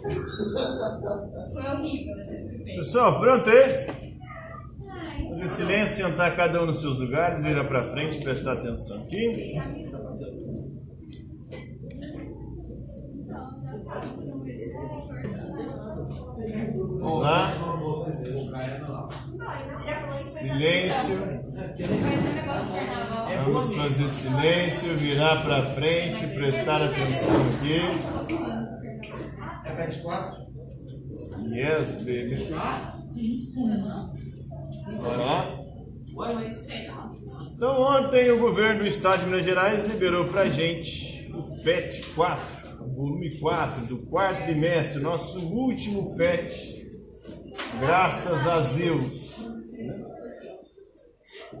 Foi horrível primeira. Pessoal, pronto aí? Fazer silêncio, sentar cada um nos seus lugares, virar pra frente, prestar atenção aqui. Vamos lá. Silêncio. Vamos fazer silêncio, virar pra frente, prestar atenção aqui. Repete quatro. Yes, baby. Ué, mas. Sei não. Então ontem o governo do estado de Minas Gerais liberou pra gente o PET 4, o volume 4 do quarto bimestre, nosso último PET, graças a Zeus.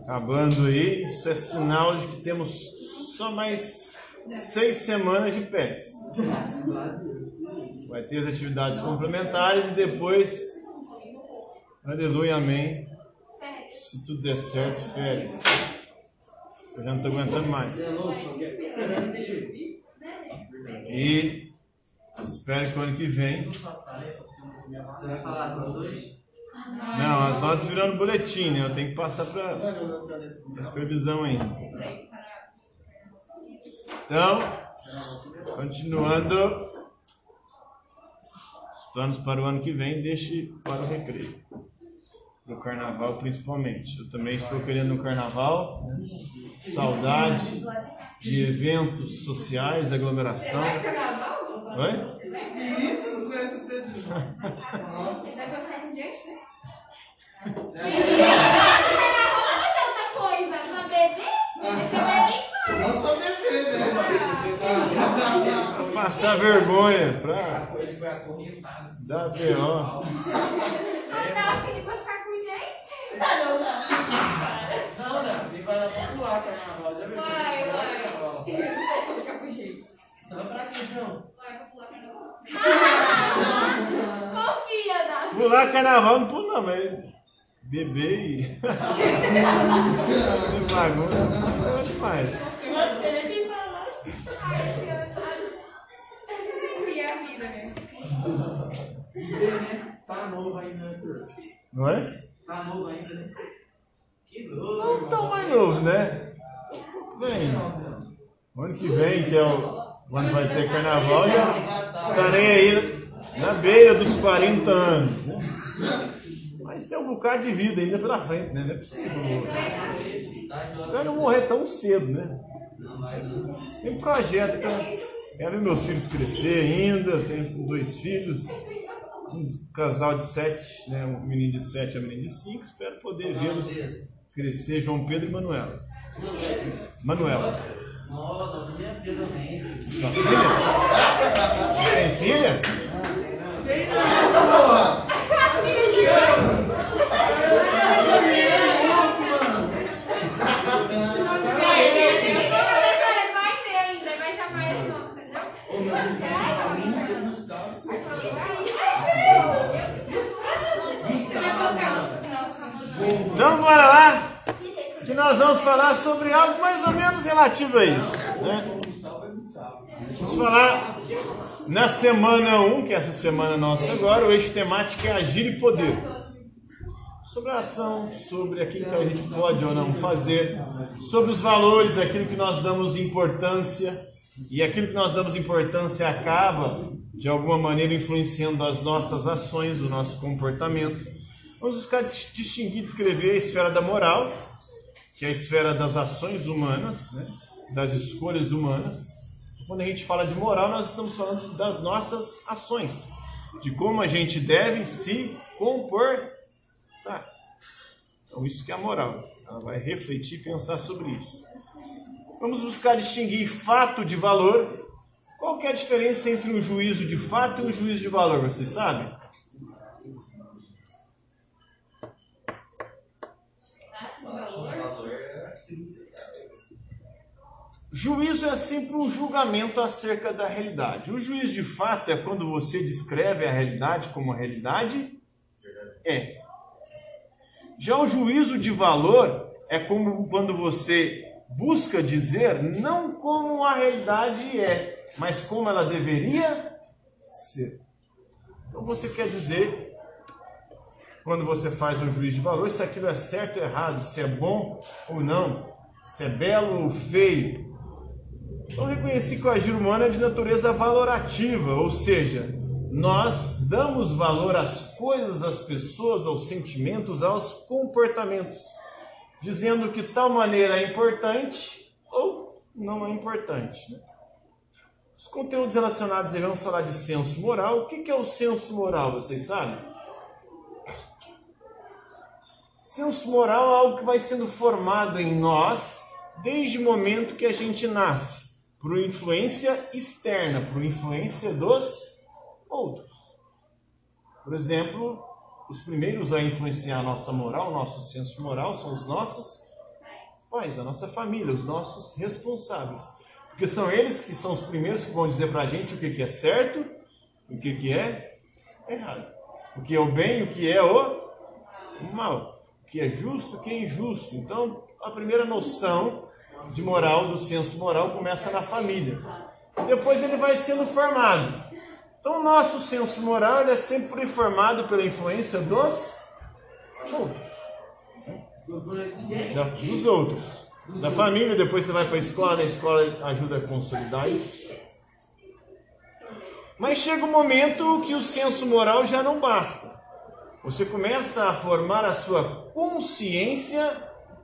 Acabando aí, isso é sinal de que temos só mais seis semanas de PETs. Vai ter as atividades complementares e depois, aleluia, amém. Se tudo der certo, férias. Eu já não estou aguentando mais. E espero que o ano que vem. Não, as notas virando boletim, né? Eu tenho que passar para a supervisão ainda. Então, continuando. Os planos para o ano que vem, deixe para o recreio. Para o carnaval, principalmente. Eu também estou querendo um carnaval. Saudade de eventos sociais, aglomeração. Vai carnaval? Oi? Isso, não conhece o Pedro. Você vai ficar com gente, né? Passar vergonha pra Ele foi acorrentado. assim. dar B.O. Ah, tá, pediu pra ficar com gente? Não, não, ele vai lá pra pular carnaval. Já viu? Vai, vai. Eu não vou ficar com gente. Vai pra quê, João? Vai pra pular carnaval. Confia, Dá. Pular carnaval não pulo não, mas beber e. bagunça é demais. Novo ainda, né, senhor? Não é? Tá novo ainda, né? Que Não louco. tão mais novo, né? Vem. O ano que vem, que é o. Quando vai ter carnaval, já estarei aí na beira dos 40 anos, né? Mas tem um bocado de vida ainda pela frente, né? Não é possível. Espero não morrer tão cedo, né? Tem projeto pra. Quero ver meus filhos crescer ainda, tenho dois filhos, um casal de sete, né? Um menino de sete e uma menina de cinco, espero poder vê-los crescer, João Pedro e Manuela. Manuela. Nossa, da minha filha também. Sua filha? Tem filha? Vai bora lá, que nós vamos falar sobre algo mais ou menos relativo a isso. Né? Vamos falar na semana 1, que é essa semana nossa agora, o eixo temático é agir e poder. Sobre a ação, sobre aquilo que a gente pode ou não fazer, sobre os valores, aquilo que nós damos importância, e aquilo que nós damos importância acaba, de alguma maneira, influenciando as nossas ações, o nosso comportamento. Vamos buscar dis- distinguir, descrever a esfera da moral, que é a esfera das ações humanas, né? das escolhas humanas. Quando a gente fala de moral, nós estamos falando das nossas ações, de como a gente deve se comportar. Então, isso que é a moral. Ela vai refletir e pensar sobre isso. Vamos buscar distinguir fato de valor. Qual é a diferença entre um juízo de fato e um juízo de valor? Vocês sabem? Juízo é sempre um julgamento acerca da realidade. O juízo de fato é quando você descreve a realidade como a realidade é. Já o juízo de valor é como quando você busca dizer não como a realidade é, mas como ela deveria ser. Então você quer dizer, quando você faz um juízo de valor, se aquilo é certo ou errado, se é bom ou não, se é belo ou feio. Então reconheci que o agir humano é de natureza valorativa, ou seja, nós damos valor às coisas, às pessoas, aos sentimentos, aos comportamentos, dizendo que tal maneira é importante ou não é importante. Né? Os conteúdos relacionados aí, vamos falar de senso moral. O que é o senso moral, vocês sabem? Senso moral é algo que vai sendo formado em nós desde o momento que a gente nasce, por influência externa, por influência dos outros. Por exemplo, os primeiros a influenciar a nossa moral, nosso senso moral, são os nossos pais, a nossa família, os nossos responsáveis. Porque são eles que são os primeiros que vão dizer para a gente o que, é certo, o que, é errado. O que é o bem, o que é o mal. O que é justo, o que é injusto. Então, a primeira noção de moral, do senso moral, começa na família. Depois ele vai sendo formado. Então, o nosso senso moral é sempre formado pela influência dos outros. Da, dos outros. Da família, depois você vai para a escola, na escola ajuda a consolidar isso. Mas chega um momento que o senso moral já não basta. Você começa a formar a sua consciência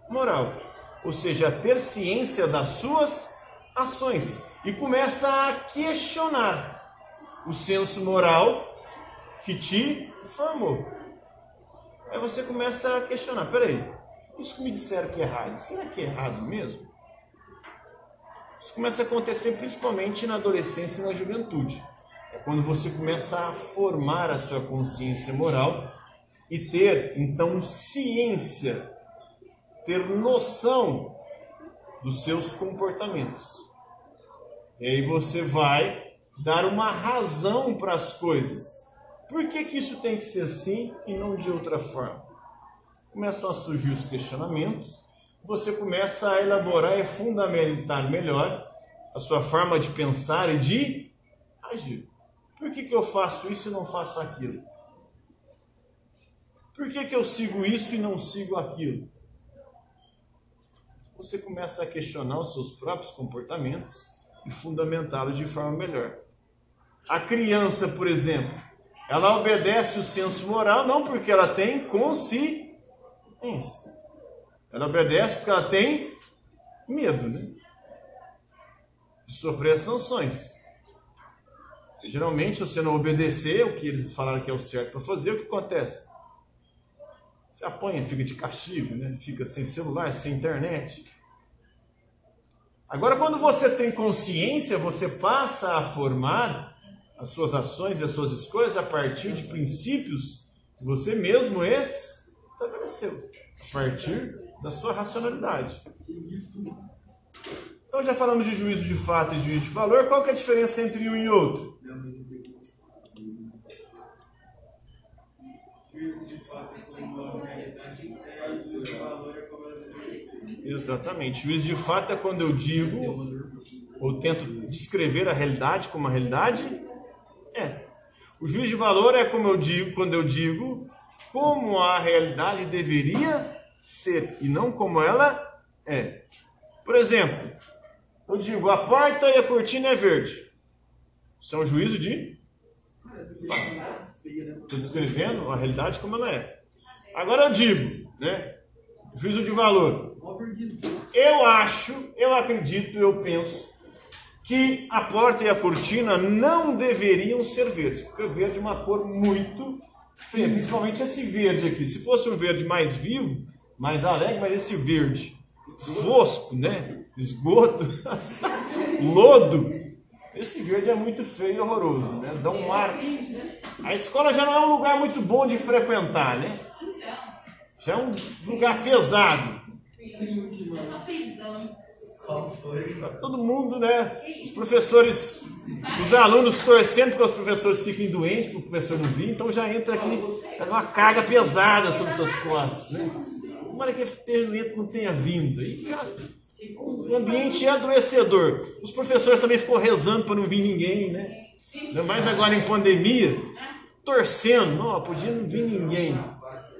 moral, ou seja, ter ciência das suas ações e começa a questionar o senso moral que te formou. Aí você começa a questionar: peraí, isso que me disseram que é errado, será que é errado mesmo? Isso começa a acontecer principalmente na adolescência e na juventude. É quando você começa a formar a sua consciência moral e ter então ciência, ter noção dos seus comportamentos. E aí você vai dar uma razão para as coisas. Por que, que isso tem que ser assim e não de outra forma? Começam a surgir os questionamentos, você começa a elaborar e fundamentar melhor a sua forma de pensar e de agir. Por que, que eu faço isso e não faço aquilo? Por que, que eu sigo isso e não sigo aquilo? Você começa a questionar os seus próprios comportamentos e fundamentá-los de forma melhor. A criança, por exemplo, ela obedece o senso moral não porque ela tem consciência. Ela obedece porque ela tem medo, né? De sofrer as sanções. Geralmente, se você não obedecer o que eles falaram que é o certo para fazer, o que acontece? Você apanha, fica de castigo, né? fica sem celular, sem internet. Agora, quando você tem consciência, você passa a formar as suas ações e as suas escolhas a partir de princípios que você mesmo estabeleceu, a partir da sua racionalidade. Então já falamos de juízo de fato e juízo de valor. Qual que é a diferença entre um e outro? Exatamente. Juízo de fato é quando eu digo ou tento descrever a realidade como a realidade é. O juiz de valor é como eu digo, quando eu digo como a realidade deveria ser e não como ela é. Por exemplo, eu digo a porta e a cortina é verde. Isso é um juízo de Estou descrevendo a realidade como ela é. Agora eu digo, né? Juízo de valor. Eu acho, eu acredito, eu penso que a porta e a cortina não deveriam ser verdes, porque o verde é uma cor muito feia, principalmente esse verde aqui. Se fosse um verde mais vivo, mais alegre, mas esse verde fosco, né? Esgoto, lodo, esse verde é muito feio e horroroso, né? Dá um ar. A escola já não é um lugar muito bom de frequentar, né? Já é um lugar pesado. É só prisão. Tá todo mundo, né? Os professores, os alunos torcendo para os professores fiquem doentes, para o professor não vir, então já entra aqui é uma carga pesada sobre suas costas. Né? Tomara que esteja doente não tenha vindo. E já, o ambiente é adoecedor. Os professores também ficam rezando para não vir ninguém, né? Ainda mais agora em pandemia. torcendo, não podia não vir ninguém.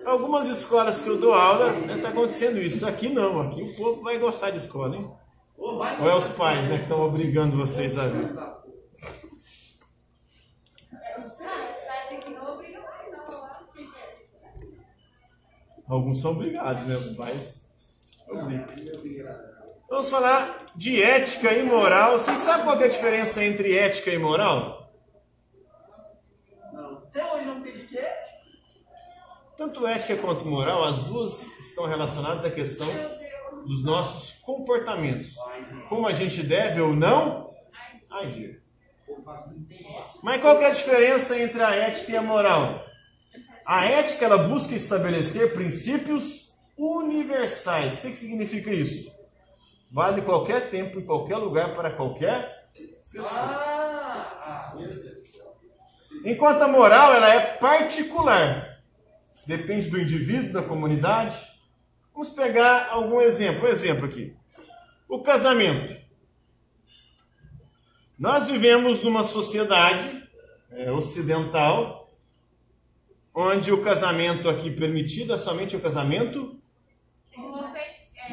Algumas escolas que eu dou aula, está né, acontecendo isso. Aqui não, aqui o povo vai gostar de escola, hein? Ou é os pais né, que estão obrigando vocês a vir? Alguns são obrigados, né? Os pais. Vamos falar de ética e moral. Vocês sabem qual é a diferença entre ética e moral? Não. Até hoje não sei de que é. Tanto ética quanto moral, as duas estão relacionadas à questão dos nossos comportamentos. Como a gente deve ou não agir. Mas qual é a diferença entre a ética e a moral? A ética ela busca estabelecer princípios universais. O que, que significa isso? Vale qualquer tempo, em qualquer lugar, para qualquer pessoa. Enquanto a moral ela é particular. Depende do indivíduo, da comunidade. Vamos pegar algum exemplo. Um exemplo aqui. O casamento. Nós vivemos numa sociedade é, ocidental onde o casamento aqui permitido é somente o casamento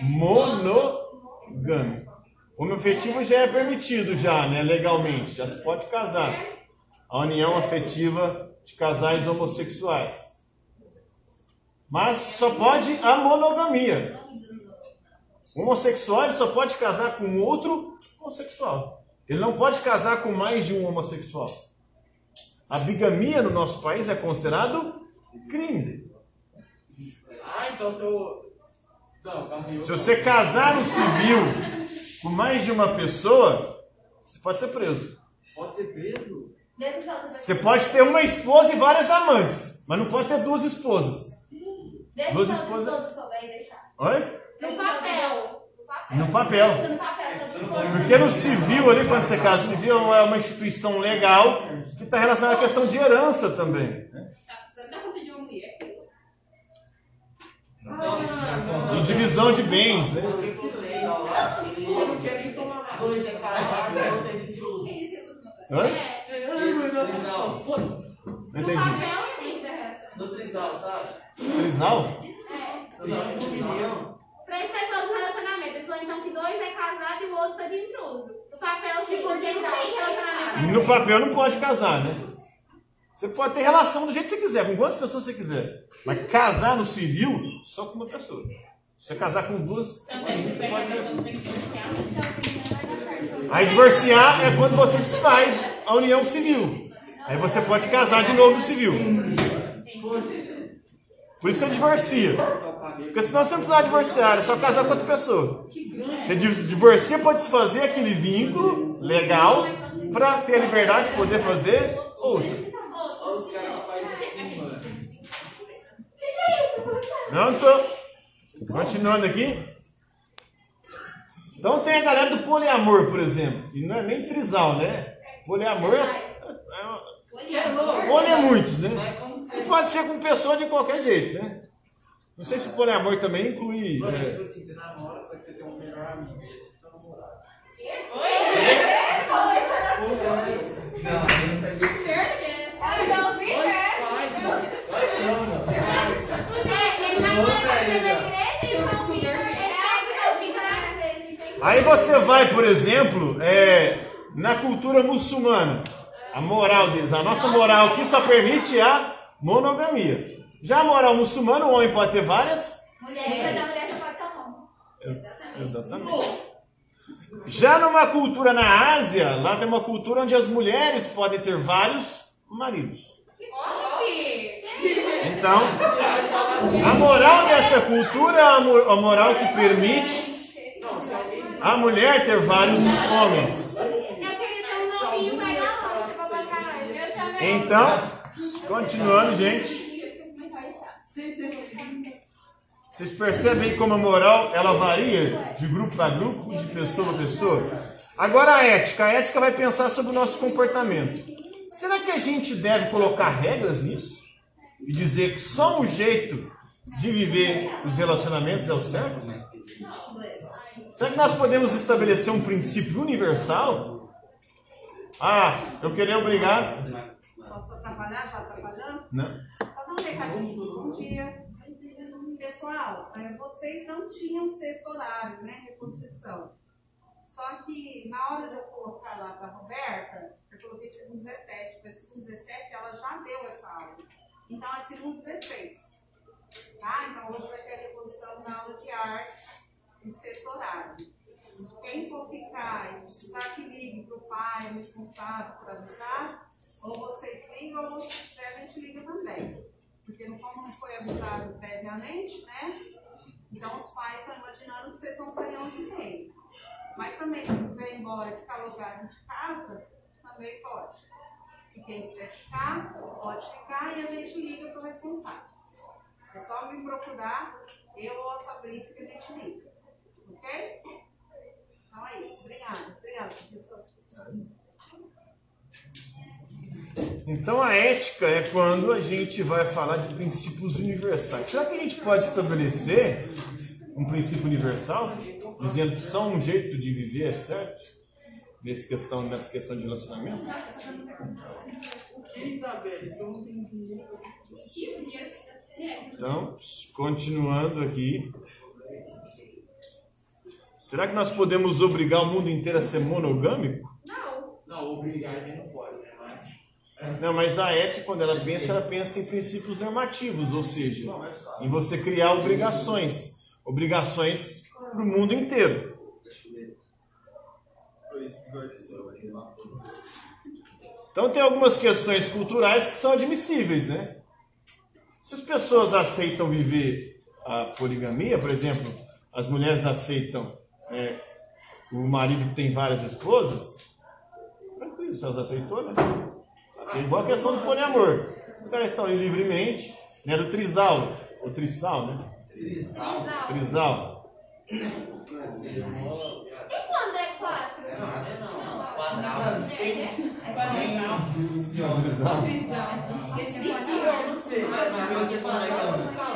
monogâmico. O afetivo já é permitido já, né, legalmente, já se pode casar. A união afetiva de casais homossexuais. Mas só pode a monogamia. O homossexual só pode casar com outro homossexual. Ele não pode casar com mais de um homossexual. A bigamia no nosso país é considerado crime. Ah, então se eu. Não, Se você casar no civil com mais de uma pessoa, você pode ser preso. Pode ser preso? Você pode ter uma esposa e várias amantes, mas não pode ter duas esposas. Duas esposas. Oi? No papel. No papel. Porque no civil ali, quando você casa, o civil é uma instituição legal que está relacionada à questão de herança também. E divisão de bens, né? Dois é casado, outro é discípulo. Hã? Não entendi. No papel, sim. No trisal, sabe? Trisal? É. Três pessoas no relacionamento. Ele falou então que dois é casado e o outro tá de intruso. No papel, porque não tem relacionamento. No papel não pode casar, né? Você pode ter relação do jeito que você quiser, com quantas pessoas você quiser. Mas casar no civil, só com uma pessoa. Se você casar com duas, você pode. Aí divorciar é quando você desfaz a união civil. Aí você pode casar de novo no civil. Por isso você divorcia. Porque senão você não precisa divorciar, é só casar com outra pessoa. Você divorcia para desfazer aquele vínculo legal para ter a liberdade de poder fazer outro. Não tô. Continuando aqui. Então tem a galera do poliamor, por exemplo. E não é nem trisal, né? Poliamor é. é Poli é muitos, né? E pode ser com pessoa de qualquer jeito, né? Não sei se o poliamor também inclui. Não, é, tipo assim, você namora, só que você tem um melhor amigo, e é tipo seu namorado. Oi? Não, não faz isso. Eu já ouvi, né? Aí você vai, por exemplo, é, na cultura muçulmana, a moral deles, a nossa moral aqui só permite a monogamia. Já a moral muçulmana, o homem pode ter várias mulheres. Exatamente. Exatamente. Já numa cultura na Ásia, lá tem uma cultura onde as mulheres podem ter vários maridos. Então, a moral dessa cultura é a moral que permite a mulher ter vários homens. Então, continuando, gente. Vocês percebem como a moral ela varia de grupo para grupo, de pessoa para pessoa? Agora a ética. A ética vai pensar sobre o nosso comportamento. Será que a gente deve colocar regras nisso? E dizer que só um jeito de viver os relacionamentos é o certo? Será que nós podemos estabelecer um princípio universal? Ah, eu queria obrigar Posso atrapalhar? Já atrapalhando? Não? Só dar um recadinho. Bom dia. Pessoal, eh, vocês não tinham sexto horário, né? Reposição. Só que na hora de eu colocar lá para a Roberta, eu coloquei segundo 17. Para segundo 17, ela já deu essa aula. Então é segundo 16. Tá? Então hoje vai ter a reposição na aula de artes, no sexto horário. Quem for ficar e precisar que ligue para o pai, o responsável, para avisar, ou vocês ligam, ou se quiser, a gente liga também. Porque como foi avisado previamente, né? Então os pais estão imaginando que vocês vão sair 11 h 30 Mas também, se quiser ir embora e ficar alugado de casa, também pode. E quem quiser ficar, pode ficar e a gente liga para o responsável. É só me procurar, eu ou a Fabrícia, que a gente liga. Ok? Então é isso. Obrigada. Obrigada, professor. Então a ética é quando a gente vai falar de princípios universais. Será que a gente pode estabelecer um princípio universal, dizendo que só um jeito de viver é certo? Nessa questão, nessa questão de relacionamento? Então, continuando aqui. Será que nós podemos obrigar o mundo inteiro a ser monogâmico? Não. Não, obrigar ele não pode, né? Mas. Não, mas a ética, quando ela pensa, ela pensa em princípios normativos, ou seja, em você criar obrigações. Obrigações para o mundo inteiro. Então tem algumas questões culturais que são admissíveis, né? Se as pessoas aceitam viver a poligamia, por exemplo, as mulheres aceitam é, o marido que tem várias esposas, tranquilo, se elas aceitou, né? É igual a questão do poliamor. Os caras estão ali livremente, né? Do trisal, o trisal, né? Trisal. Trisal. E quando é quatro? Quadrado. Trisal. Prisão. Existe Eu não sei. Você fala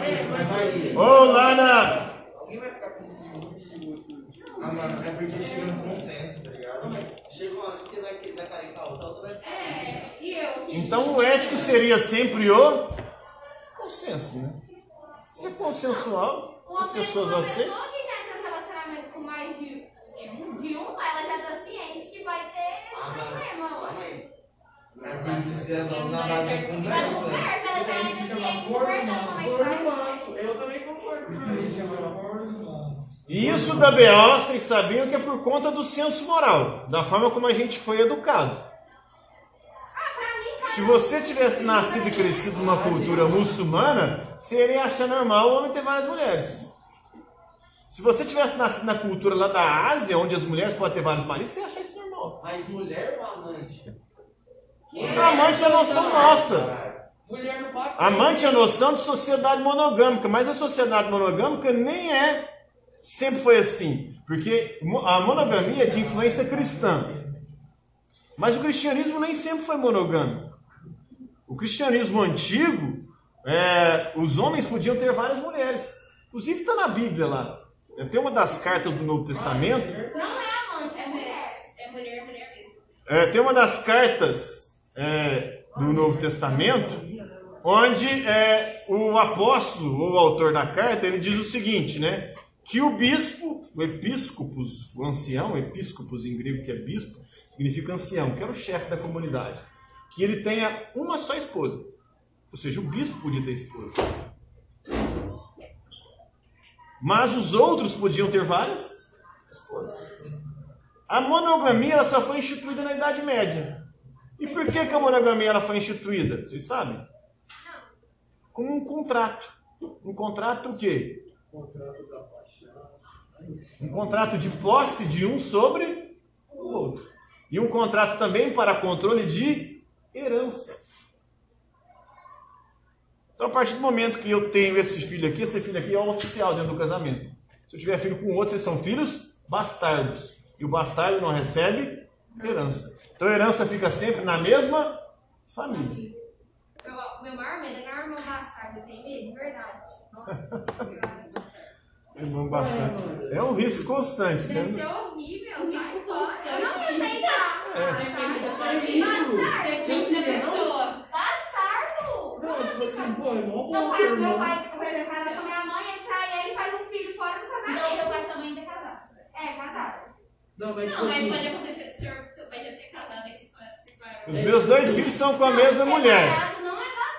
é. É. Ô, Lana! Alguém vai ficar com ciúme, outro. Ah, mano, é porque chega no consenso, tá? Chega uma hora que você vai dar carinho a outra, outra vai ficar. É, e eu. Então o ético seria sempre o consenso, né? Se é consensual, Uma as pessoas pessoa, uma aceitam. pessoa que já entra no relacionamento com mais de, de, um, de uma, ela já tá ciente que vai ter Ah, problema, ué. É por isso que vocês vão na base da Mas conversa. conversa, ela já ciente, é que Amor vai. manso. Eu também concordo com isso. E isso da BO, vocês sabiam que é por conta do senso moral, da forma como a gente foi educado. Se você tivesse nascido e crescido numa cultura muçulmana, você iria achar normal o homem ter várias mulheres. Se você tivesse nascido na cultura lá da Ásia, onde as mulheres podem ter vários maridos, você ia achar isso normal. Mas mulher ou amante? Amante é a noção nossa. Amante é a noção de sociedade monogâmica, mas a sociedade monogâmica nem é sempre foi assim, porque a monogamia é de influência cristã. Mas o cristianismo nem sempre foi monogâmico. O cristianismo antigo, é, os homens podiam ter várias mulheres. Inclusive está na Bíblia lá. Tem uma das cartas do Novo Testamento não é amante, é mulher. É mulher, mulher mesmo. é, tem uma das cartas é, do Novo Testamento onde é, o apóstolo ou o autor da carta ele diz o seguinte, né? Que o bispo, o episcopos, o ancião, episcopos em grego que é bispo, significa ancião, que era o chefe da comunidade, que ele tenha uma só esposa. Ou seja, o bispo podia ter esposa. Mas os outros podiam ter várias esposas. A monogamia ela só foi instituída na Idade Média. E por que, que a monogamia ela foi instituída? Vocês sabem? Com um contrato. Um contrato o quê? Contrato da. Um contrato de posse de um sobre o outro. E um contrato também para controle de herança. Então, a partir do momento que eu tenho esse filho aqui, esse filho aqui é o oficial dentro do casamento. Se eu tiver filho com outro, vocês são filhos bastardos. E o bastardo não recebe herança. Então, a herança fica sempre na mesma família. Meu, meu maior medo é ganhar irmão bastardo. Tenho medo, de verdade. Nossa. Irmão bastardo. É um risco constante. Deve Né? ser horrível. Um risco constante. Eu não sei dar. Bastardo. Depende da pessoa. Tipo assim, pô, é mó Meu bom, pai, meu irmão. pai, por exemplo, casado com a minha mãe, ele trai ele e faz um filho fora do Então, casamento. seu pai e sua mãe ainda é casado. É, casado. Não, mas tipo Não, mas assim. pode acontecer seu, seu pai já ser casado e se separar. Os meus dois filhos são com a mesma mulher.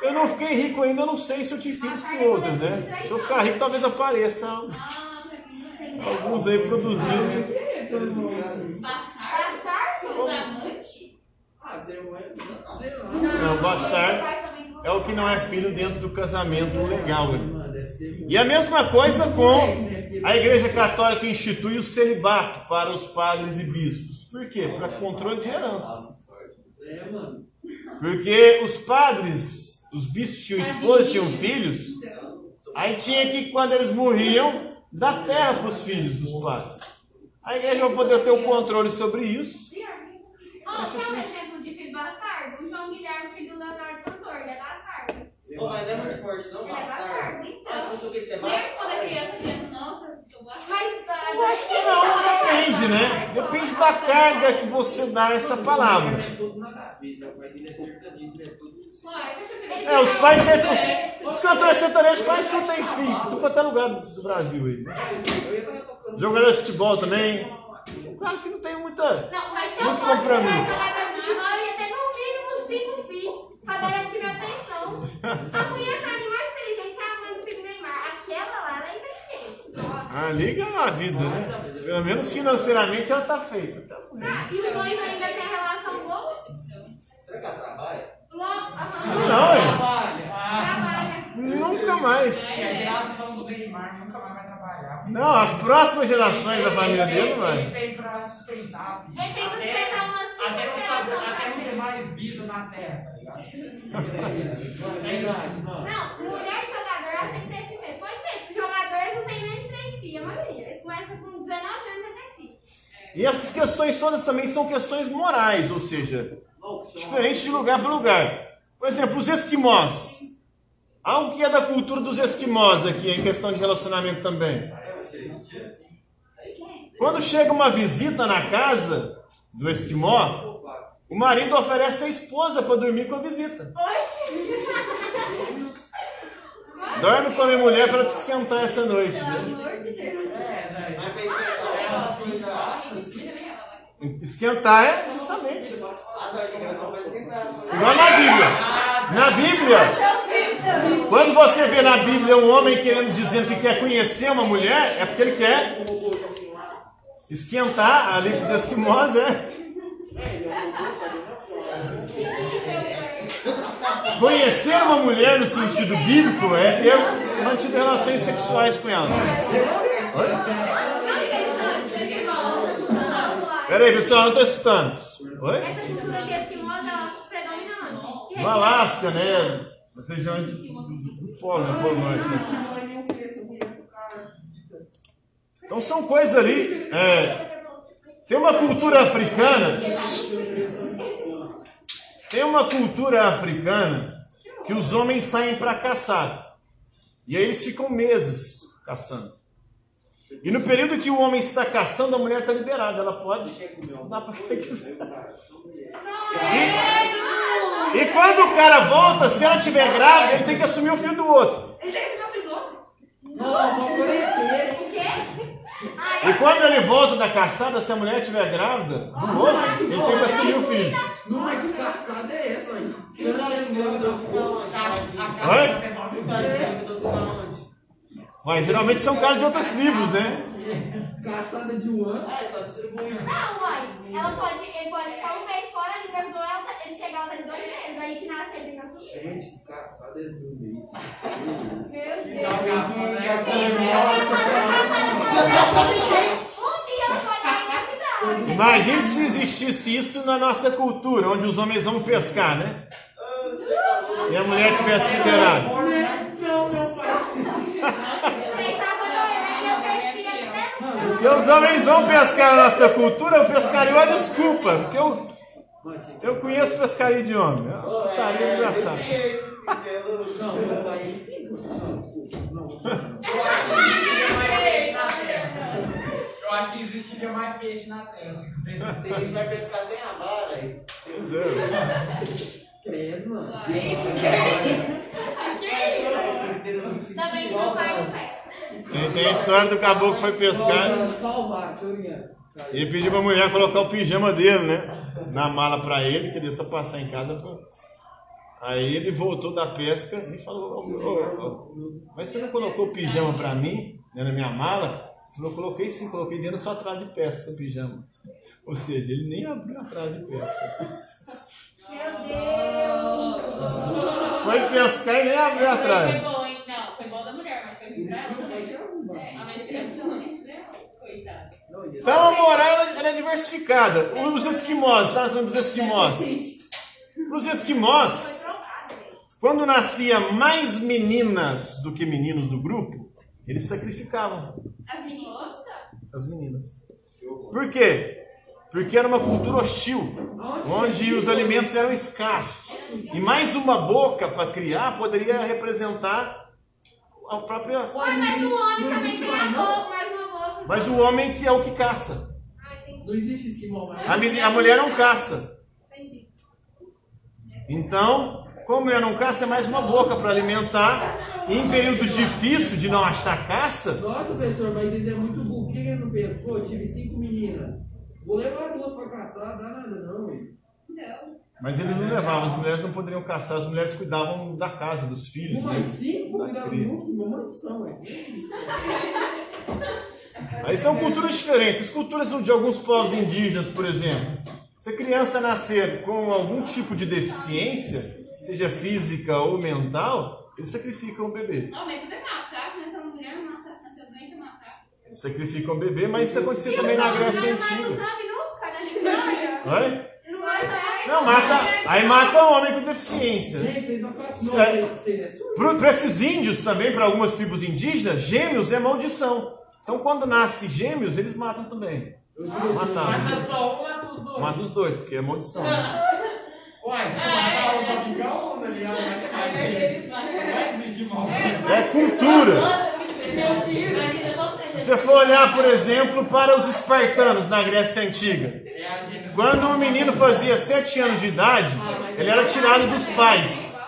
Eu não fiquei rico ainda, eu não sei se eu tive filhos com outros, né? Se eu ficar rico, talvez apareça alguns aí produzindo. Bastardo. Da amante. Ah. Não, bastardo é o que não é filho dentro do casamento legal. né? E a mesma coisa com a Igreja Católica institui o celibato para os padres e bispos. Por quê? Para controle de herança. Porque os padres, os bispos tinham esposas, tinham filhos, aí tinha que, quando eles morriam, dar terra para os filhos dos padres. A igreja vai poder ter o controle sobre isso. Ó, quer um exemplo de filho bastardo? O João Guilherme, filho do Leonardo Cantor, ele é bastardo. Pô, mas é muito forte, não, Ele é bastardo. bastardo, Ah, então. pensou que ser Desde quando é bastardo? criança, criança, nossa, eu gosto. Mas Eu acho que não, depende, né? Depende da carga que você dá a essa palavra. É tudo nada a ver. Meu pai dele é sertanejo, é tudo. É, os pais sertanejos, os cantores sertanejos quase tudo tem filho, tudo quanto é lugar do Brasil aí. Jogador de futebol também. Caras que não tem muita. Não, mas se eu Muito fosse compromisso. futebol, eu ia ter no mínimo cinco filhos pra garantir minha pensão. A mulher pra mim mais inteligente é a mãe do filho Neymar. Aquela lá, ela é inteligente. Nossa. Ah, liga a vida, né? Pelo menos financeiramente ela tá feita. Tá. Ah, e os dois ainda têm relação boa? Será que ela trabalha? Logo, aham. Não, é. Trabalha. Trabalha. Nunca mais. E a geração do Neymar nunca mais vai trabalhar. Não, as próximas gerações da família dele não Ele vai. tem pra sustentar. Ele tem que Até- sustentar umas cinco Até não até ter mais vida na terra, tá ligado? É verdade, mano. Não, mulher de jogador, ela tem que ter filho mesmo. Pode ver, jogadores não tem menos de três filhos, a maioria. Eles começam com 19 anos a ter filho. E essas questões todas também são questões morais, ou seja, Diferentes de lugar para lugar. Por exemplo, os esquimós. Algo que é da cultura dos esquimós aqui, em questão de relacionamento também. Quando chega uma visita na casa do esquimó, o marido oferece a esposa para dormir com a visita. Dorme com a minha mulher para te esquentar essa noite. Né? Esquentar é justamente. Não. Igual na Bíblia. Na Bíblia, quando você vê na Bíblia um homem querendo dizendo que quer conhecer uma mulher, é porque ele quer esquentar ali com os esquimós, é. Conhecer uma mulher no sentido bíblico é ter mantido relações sexuais com ela. Peraí, pessoal, não estou escutando. Oi? Essa cultura de esquimosa, ela predomina onde? No Alasca, né? Nas regiões do, do, do Polo, né? Norte, né? Então são coisas ali. é, tem uma cultura africana. Tem uma cultura africana que os homens saem para caçar. E aí eles ficam meses caçando. E no período que o homem está caçando, a mulher está liberada. Ela pode dar para quem quiser. cara? E quando o cara volta, se ela estiver grávida, ele tem que assumir o filho do outro. Ele já recebeu o filho do outro? Não. O quê? E quando ele volta da caçada, se a mulher estiver grávida do outro, ele tem que assumir o filho. Não, mas que caçada é essa aí? E o cara que engravidou? A Oi? casa tem nove O cara que engravidou fica onde? Mas geralmente são caras de outras tribos, né? Caçada de um ano? Ah, é só distribuir. Não, uai. Ela pode, ele pode ficar um mês fora, ele engravidou ela, tá- ele chega, ela tá de dois meses. Aí que nasce, ele tem que assumir. Gente, caçada é de um mês. Meu Deus. Né? Caçada é mel, Um dia ela pode engravidar. Imagine se existisse isso na nossa cultura, onde os homens vão pescar, né? E a mulher tivesse liberado. E os homens vão pescar a nossa cultura, eu pescaria uma desculpa. Porque eu, eu conheço pescaria de homem. É uma putaria engraçada. Eu acho que existiria mais peixe na terra. Se a gente vai pescar sem a vara. Pois é. Credo, mano. Isso, que é isso? Que é isso? Também não vai, não tem a história do caboclo que foi pescar. Ele pediu pra mulher colocar o pijama dele, né? Na mala pra ele, queria só passar em casa. Pra... Aí ele voltou da pesca e falou: "Ô, ô, ô, Mas você não colocou o pijama pra mim, né, na minha mala? Ele falou: Coloquei sim, coloquei dentro da sua trave de pesca, seu pijama. Ou seja, ele nem abriu a trave de pesca. Meu Deus! Foi pescar e nem abriu a Foi trave. bom, hein? Não, foi bom da mulher, Então a moral ela, é diversificada. Os esquimós, tá? Dos esquimós. Os esquimós, quando nascia mais meninas do que meninos no grupo, eles sacrificavam As meninas. as meninas. Por quê? Porque era uma cultura hostil, onde os alimentos eram escassos. E mais uma boca para criar poderia representar a própria. Ué, mas o homem também tem a boca, mais uma boca. Mas o homem que é o que caça. Tem Não existe esquimó mais. A, a mulher não caça. entendi. Então, como a mulher não caça, é mais uma boca para alimentar. E em períodos difíceis de não achar caça, Nossa, professor, mas ele é muito burro. Por que ele não pensa? Pô, eu tive cinco meninas. Vou levar duas pra caçar, dá nada não, velho. Não. Mas eles não levavam, as mulheres não poderiam caçar, as mulheres cuidavam da casa, dos filhos. Um mais né? cinco, cria. muito, uma mansão, velho. Aí são culturas diferentes. As culturas de alguns povos indígenas, por exemplo. Se a criança nascer com algum tipo de deficiência, seja física ou mental, eles sacrificam o bebê. Não, mas tudo é matar. Se nasceu mulher, matar. Se nasceu doente, é matar. Eles sacrificam o bebê, mas isso acontecia também na Grécia Não Antiga. homens nunca na história. Oi? Não mata. Aí mata o homem com deficiência. Gente, é surdo. Para esses índios também, para algumas tribos indígenas, gêmeos é maldição. Então quando nasce gêmeos, eles matam também. Mata só um, mata os dois. Mata os dois, porque é maldição. Uai, se tu matar os amigão, o Daniel não vai existir. É cultura. Se você for olhar, por exemplo, para os espartanos na Grécia Antiga, É a gênese. Quando o menino fazia 7 anos de idade, ele era tirado dos pais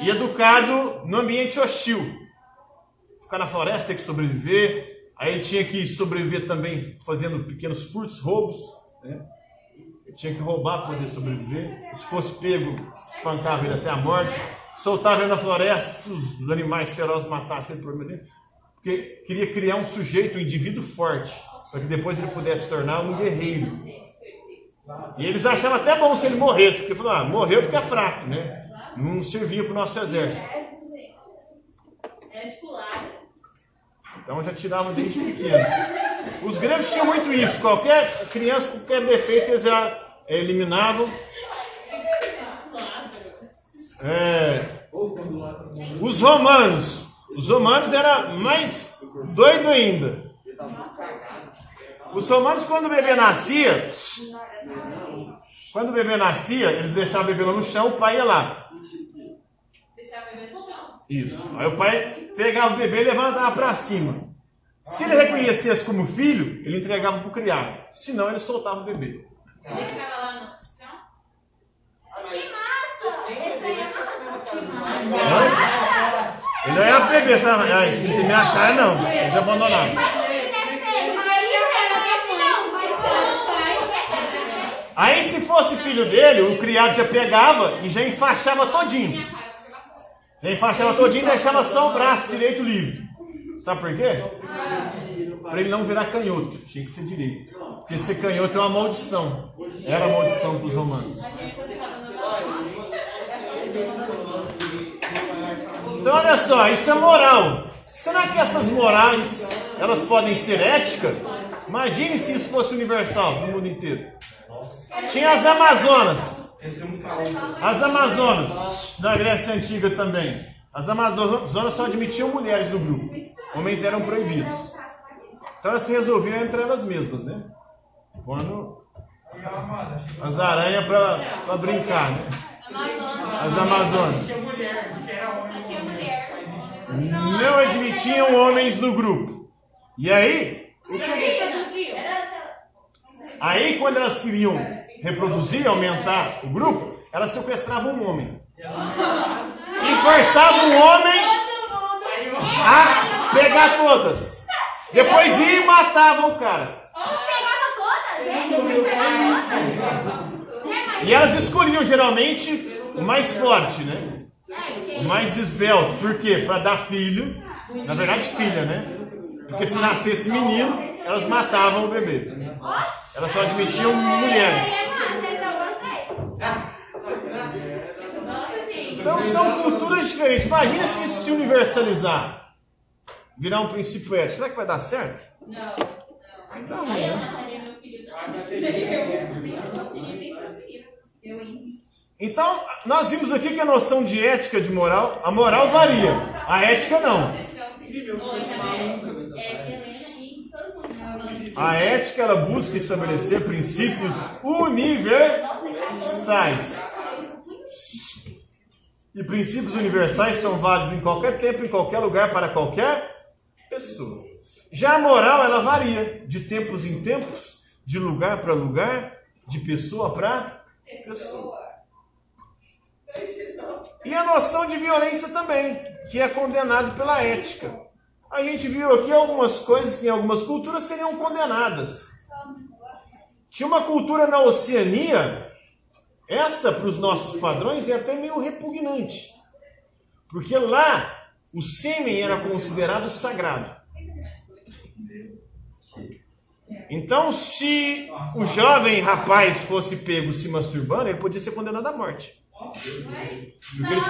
e educado no ambiente hostil. Ficar na floresta, ter que sobreviver. Aí ele tinha que sobreviver também fazendo pequenos furtos, roubos. Né? Ele tinha que roubar para poder sobreviver. Se fosse pego, espancava ele até a morte. Soltava ele na floresta, se os animais ferozes matassem ele, problema dele. Porque queria criar um sujeito, um indivíduo forte, para que depois ele pudesse se tornar um guerreiro. E eles achavam até bom se ele morresse, porque falaram, ah, morreu porque é fraco, né? Não servia para o nosso exército. É articulada. Então já tiravam desde pequeno. Os gregos tinham muito isso. Qualquer criança, qualquer defeito, eles já eliminavam. É, os romanos. Os romanos era mais doido ainda. Os romanos, quando o bebê nascia, quando o bebê nascia, eles deixavam o bebê lá no chão, o pai ia lá. Deixar o bebê no chão. Isso. Aí o pai pegava o bebê e levantava para cima. Se ele reconhecesse como filho, ele entregava para o criado. Senão, ele soltava o bebê. Deixava lá no chão. Que massa! Esse daí é massa. Hã? Ele não era bebê, sabe? Ah, esse não tem minha cara, não. Eu já abandonava. Mas o que deve ser? Podia ser o cara desse não, mas não, pai. Aí, se fosse filho dele, o criado já pegava e já enfaixava todinho. Já enfaixava todinho e deixava só o braço direito livre. Sabe por quê? Para ele não virar canhoto. Tinha que ser direito. Porque ser canhoto é uma maldição. Era uma maldição para os romanos. Então olha só, isso é moral. Será que essas morais elas podem ser éticas? Imagine se isso fosse universal no mundo inteiro. Tinha as Amazonas. É. As Amazonas, da Grécia Antiga também. As Amazonas só admitiam mulheres no grupo. Homens eram proibidos. Então elas se resolviam entre elas mesmas, né? Quando as aranhas para brincar, né? Amazonas. As Amazonas. Não admitiam homens no grupo. E aí, Reproduziu. Aí quando elas queriam reproduzir, aumentar o grupo, elas sequestravam um homem. E forçavam o homem a pegar todas. Depois ia e matava o cara. E elas escolhiam geralmente o mais forte, né? O mais esbelto. Por quê? Pra dar filho. Na verdade, filha, né? Porque se nascesse menino, elas matavam o bebê. Elas só admitiam mulheres. então são culturas diferentes. Imagina se isso se universalizar. Virar um princípio ético. Será que vai dar certo? Não, não. Hein? Então, nós vimos aqui que a noção de ética e de moral, a moral varia, a ética não. Se eu tiver um filho, Viveu com esse maluco, É, Helena aqui, todo mundo sabe. A ética ela busca estabelecer princípios universais. E princípios universais são válidos em qualquer tempo, em qualquer lugar, para qualquer pessoa. Já a moral ela varia de tempos em tempos, de lugar para lugar, de pessoa para pessoa. E a noção de violência também, que é condenado pela ética. A gente viu aqui algumas coisas que em algumas culturas seriam condenadas. Tinha uma cultura na Oceania, essa para os nossos padrões é até meio repugnante. Porque lá o sêmen era considerado sagrado. Então, se o jovem rapaz fosse pego se masturbando, ele podia ser condenado à morte. Porque ele